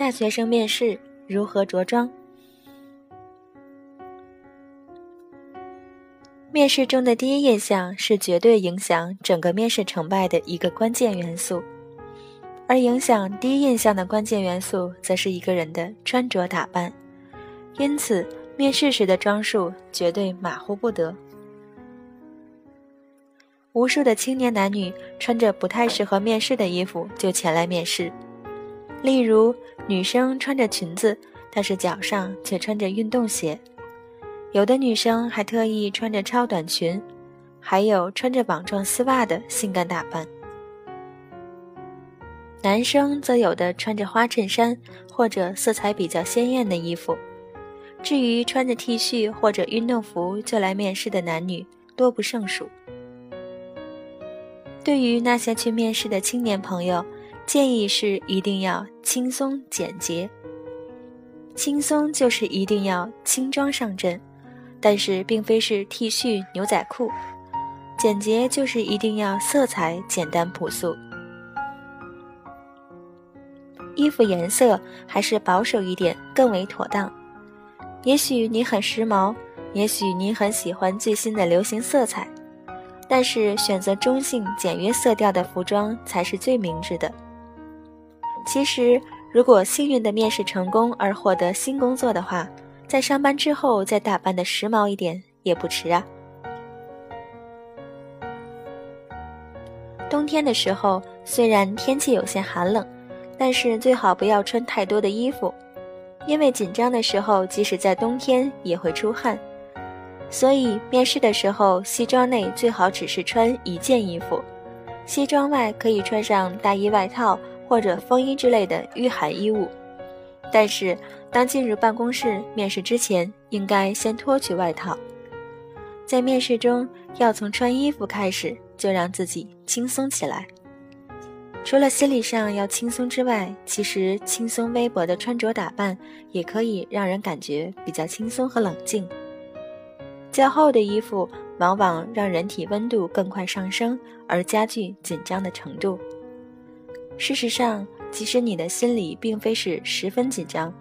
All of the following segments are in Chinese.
大学生面试如何着装？面试中的第一印象是绝对影响整个面试成败的一个关键元素，而影响第一印象的关键元素，则是一个人的穿着打扮。因此，面试时的装束绝对马虎不得。无数的青年男女穿着不太适合面试的衣服就前来面试，例如女生穿着裙子，但是脚上却穿着运动鞋。有的女生还特意穿着超短裙，还有穿着网状丝袜的性感打扮。男生则有的穿着花衬衫或者色彩比较鲜艳的衣服。至于穿着 T 恤或者运动服就来面试的男女，多不胜数。对于那些去面试的青年朋友，建议是一定要轻松简洁。轻松就是一定要轻装上阵。但是并非是 T 恤牛仔裤，简洁就是一定要色彩简单朴素，衣服颜色还是保守一点更为妥当。也许你很时髦，也许你很喜欢最新的流行色彩，但是选择中性简约色调的服装才是最明智的。其实，如果幸运的面试成功而获得新工作的话，在上班之后再打扮的时髦一点也不迟啊。冬天的时候，虽然天气有些寒冷，但是最好不要穿太多的衣服，因为紧张的时候，即使在冬天也会出汗。所以面试的时候，西装内最好只是穿一件衣服，西装外可以穿上大衣、外套或者风衣之类的御寒衣物。但是，当进入办公室面试之前，应该先脱去外套。在面试中，要从穿衣服开始，就让自己轻松起来。除了心理上要轻松之外，其实轻松微薄的穿着打扮也可以让人感觉比较轻松和冷静。较厚的衣服往往让人体温度更快上升，而加剧紧张的程度。事实上，即使你的心里并非是十分紧张，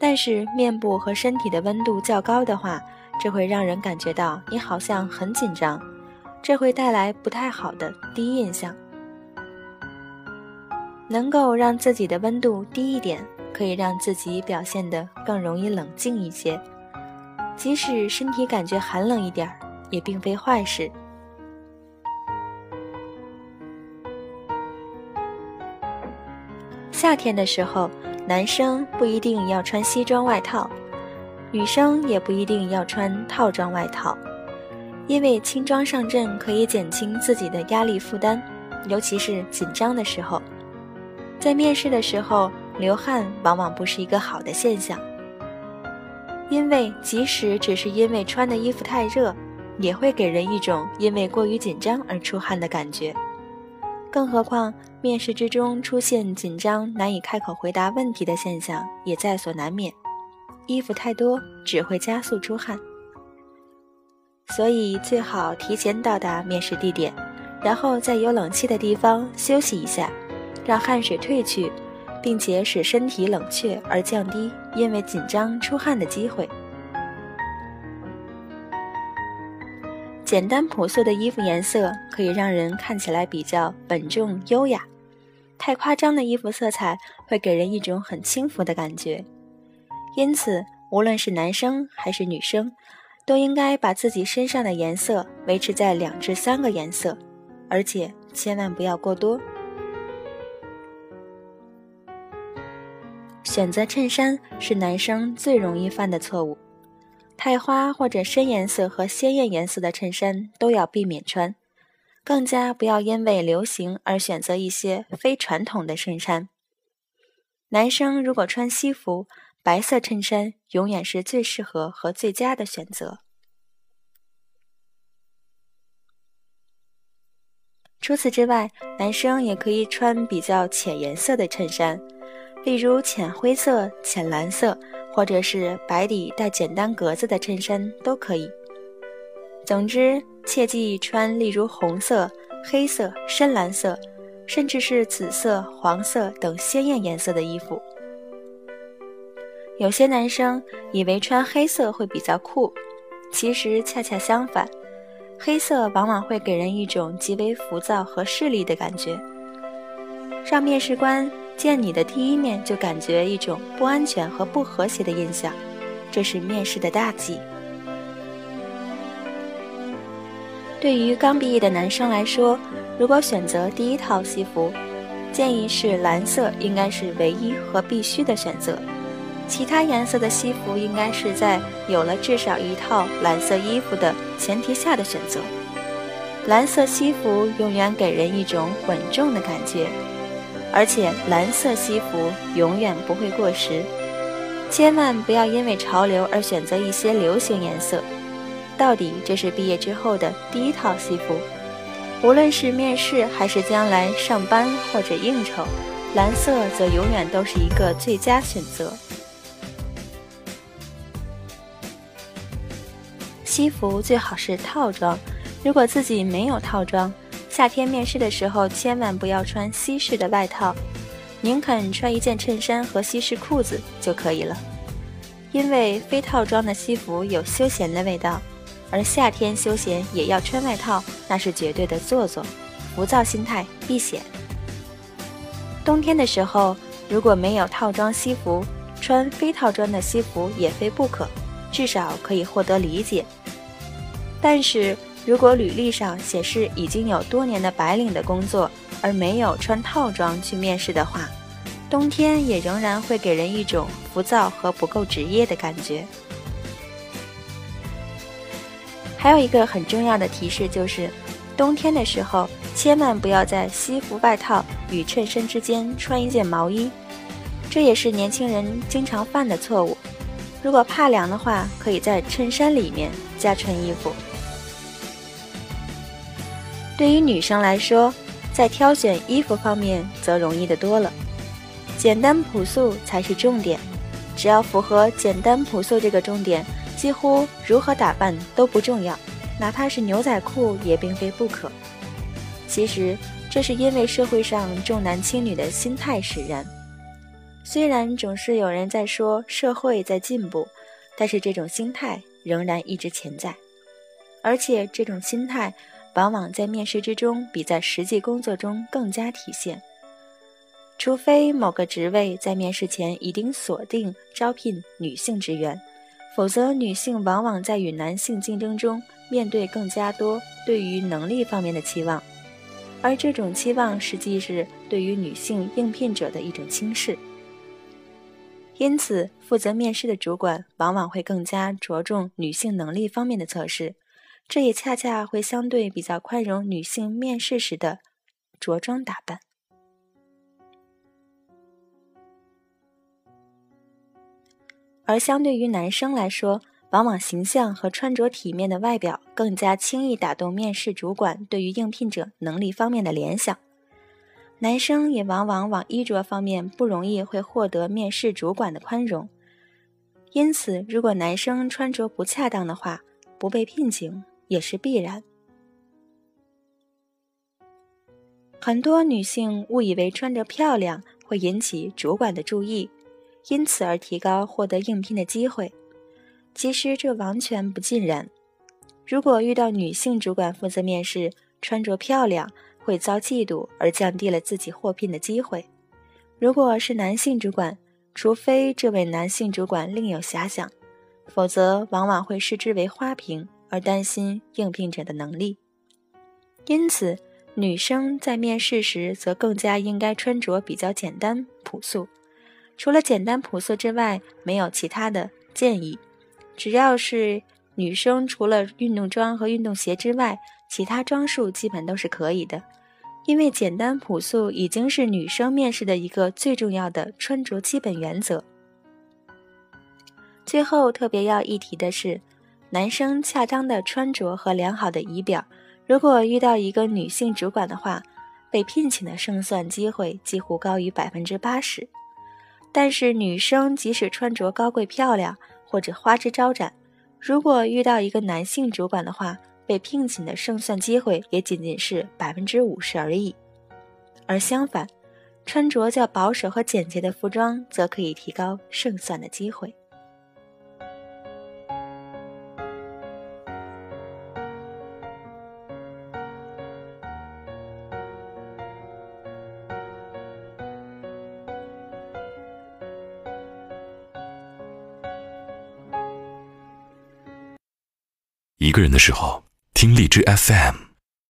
但是面部和身体的温度较高的话，这会让人感觉到你好像很紧张，这会带来不太好的第一印象。能够让自己的温度低一点，可以让自己表现得更容易冷静一些。即使身体感觉寒冷一点儿，也并非坏事。夏天的时候，男生不一定要穿西装外套，女生也不一定要穿套装外套，因为轻装上阵可以减轻自己的压力负担，尤其是紧张的时候。在面试的时候，流汗往往不是一个好的现象，因为即使只是因为穿的衣服太热，也会给人一种因为过于紧张而出汗的感觉。更何况，面试之中出现紧张、难以开口回答问题的现象也在所难免。衣服太多只会加速出汗，所以最好提前到达面试地点，然后在有冷气的地方休息一下，让汗水退去，并且使身体冷却，而降低因为紧张出汗的机会。简单朴素的衣服颜色可以让人看起来比较稳重优雅，太夸张的衣服色彩会给人一种很轻浮的感觉。因此，无论是男生还是女生，都应该把自己身上的颜色维持在两至三个颜色，而且千万不要过多。选择衬衫是男生最容易犯的错误。太花或者深颜色和鲜艳颜色的衬衫都要避免穿，更加不要因为流行而选择一些非传统的衬衫。男生如果穿西服，白色衬衫永远是最适合和最佳的选择。除此之外，男生也可以穿比较浅颜色的衬衫，例如浅灰色、浅蓝色。或者是白底带简单格子的衬衫都可以。总之，切忌穿例如红色、黑色、深蓝色，甚至是紫色、黄色等鲜艳颜色的衣服。有些男生以为穿黑色会比较酷，其实恰恰相反，黑色往往会给人一种极为浮躁和势利的感觉，让面试官见你的第一面就感觉一种不安全和不和谐的印象，这是面试的大忌。对于刚毕业的男生来说，如果选择第一套西服，建议是蓝色，应该是唯一和必须的选择。其他颜色的西服应该是在有了至少一套蓝色衣服的前提下的选择。蓝色西服永远给人一种稳重的感觉，而且蓝色西服永远不会过时。千万不要因为潮流而选择一些流行颜色。到底这是毕业之后的第一套西服，无论是面试还是将来上班或者应酬，蓝色则永远都是一个最佳选择。西服最好是套装，如果自己没有套装，夏天面试的时候千万不要穿西式的外套，宁肯穿一件衬衫和西式裤子就可以了。因为非套装的西服有休闲的味道，而夏天休闲也要穿外套，那是绝对的做作，浮躁心态避险。冬天的时候如果没有套装西服，穿非套装的西服也非不可，至少可以获得理解。但是如果履历上显示已经有多年的白领的工作，而没有穿套装去面试的话，冬天也仍然会给人一种浮躁和不够职业的感觉。还有一个很重要的提示就是，冬天的时候千万不要在西服外套与衬衫之间穿一件毛衣，这也是年轻人经常犯的错误。如果怕凉的话，可以在衬衫里面加穿衣服。对于女生来说，在挑选衣服方面则容易的多了，简单朴素才是重点。只要符合简单朴素这个重点，几乎如何打扮都不重要，哪怕是牛仔裤也并非不可。其实这是因为社会上重男轻女的心态使然。虽然总是有人在说社会在进步，但是这种心态仍然一直潜在，而且这种心态。往往在面试之中比在实际工作中更加体现。除非某个职位在面试前已经锁定招聘女性职员，否则女性往往在与男性竞争中面对更加多对于能力方面的期望，而这种期望实际是对于女性应聘者的一种轻视。因此，负责面试的主管往往会更加着重女性能力方面的测试。这也恰恰会相对比较宽容女性面试时的着装打扮，而相对于男生来说，往往形象和穿着体面的外表更加轻易打动面试主管对于应聘者能力方面的联想。男生也往往往衣着方面不容易会获得面试主管的宽容，因此，如果男生穿着不恰当的话，不被聘请。也是必然。很多女性误以为穿着漂亮会引起主管的注意，因此而提高获得应聘的机会。其实这完全不尽然。如果遇到女性主管负责面试，穿着漂亮会遭嫉妒而降低了自己获聘的机会。如果是男性主管，除非这位男性主管另有遐想，否则往往会视之为花瓶。而担心应聘者的能力，因此女生在面试时则更加应该穿着比较简单朴素。除了简单朴素之外，没有其他的建议。只要是女生，除了运动装和运动鞋之外，其他装束基本都是可以的。因为简单朴素已经是女生面试的一个最重要的穿着基本原则。最后特别要一提的是。男生恰当的穿着和良好的仪表，如果遇到一个女性主管的话，被聘请的胜算机会几乎高于百分之八十。但是女生即使穿着高贵漂亮或者花枝招展如果遇到一个男性主管的话被聘请的胜算机会也仅仅是百分之五十而已。而相反穿着较保守和简洁的服装则可以提高胜算的机会。一个人的时候听荔枝 fm